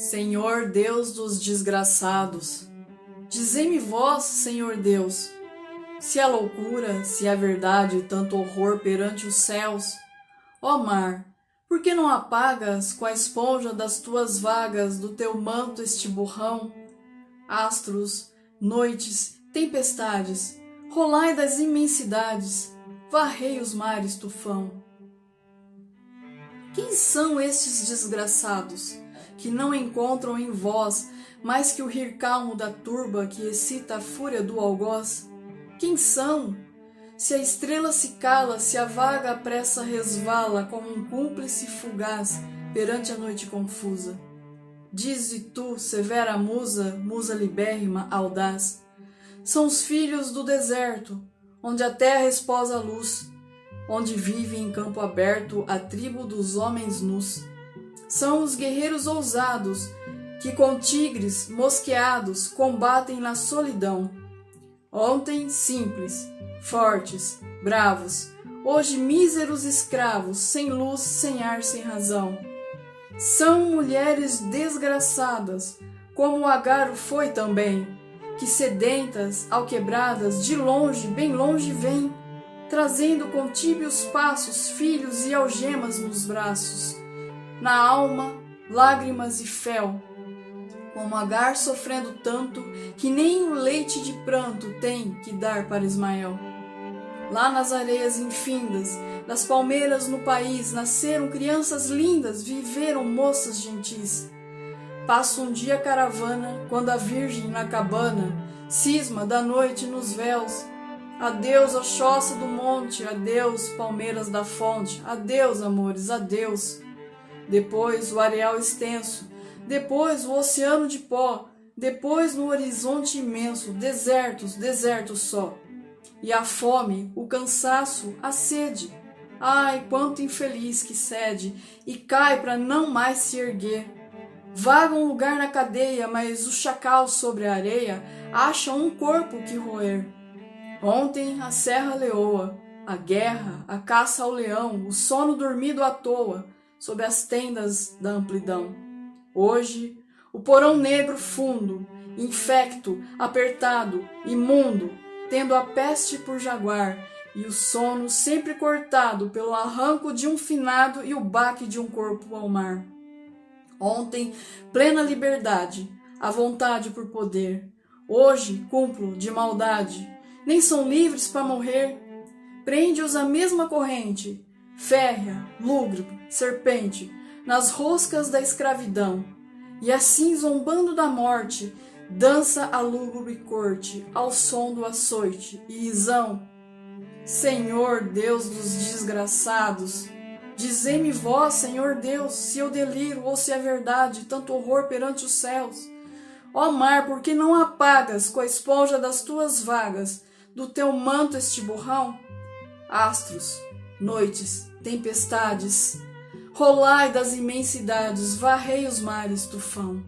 Senhor Deus dos desgraçados, dizei-me vós, Senhor Deus, se é loucura, se é verdade tanto horror perante os céus. Ó mar, por que não apagas com a esponja das tuas vagas do teu manto este borrão? Astros, noites, tempestades, rolai das imensidades, varrei os mares tufão. Quem são estes desgraçados? Que não encontram em vós mais que o rir calmo da turba que excita a fúria do algoz? Quem são? Se a estrela se cala, se a vaga pressa resvala como um cúmplice fugaz perante a noite confusa. Dize tu, severa musa, musa libérrima, audaz, são os filhos do deserto, onde a terra esposa a luz, onde vive em campo aberto a tribo dos homens nus são os guerreiros ousados que com tigres mosqueados combatem na solidão. Ontem simples, fortes, bravos, hoje míseros escravos, sem luz, sem ar, sem razão. São mulheres desgraçadas, como o Agaro foi também, que sedentas, alquebradas, de longe, bem longe vêm, trazendo com tíbios passos filhos e algemas nos braços na alma lágrimas e fel, como Agar sofrendo tanto que nem o leite de pranto tem que dar para Ismael. Lá nas areias infindas, das palmeiras no país, nasceram crianças lindas, viveram moças gentis. Passa um dia a caravana, quando a virgem na cabana cisma da noite nos véus. Adeus, choça do monte, adeus, palmeiras da fonte, adeus, amores, adeus depois o areal extenso, depois o oceano de pó, depois no horizonte imenso, desertos, desertos só. E a fome, o cansaço, a sede. Ai, quanto infeliz que cede e cai para não mais se erguer. Vaga um lugar na cadeia, mas o chacal sobre a areia acha um corpo que roer. Ontem a serra leoa, a guerra, a caça ao leão, o sono dormido à toa, sob as tendas da amplidão. Hoje, o porão negro fundo, infecto, apertado, imundo, tendo a peste por jaguar, e o sono sempre cortado pelo arranco de um finado e o baque de um corpo ao mar. Ontem, plena liberdade, a vontade por poder. Hoje, cumplo de maldade. Nem são livres para morrer. Prende-os a mesma corrente, férrea, lúgubre, serpente, nas roscas da escravidão, e assim zombando da morte, dança a lúgubre corte, ao som do açoite e risão. Senhor Deus dos desgraçados, dizei-me vós, Senhor Deus, se eu deliro ou se é verdade tanto horror perante os céus. Ó mar, por que não apagas com a esponja das tuas vagas do teu manto este borrão? Astros, noites, tempestades, rolai das imensidades, varrei os mares, tufão.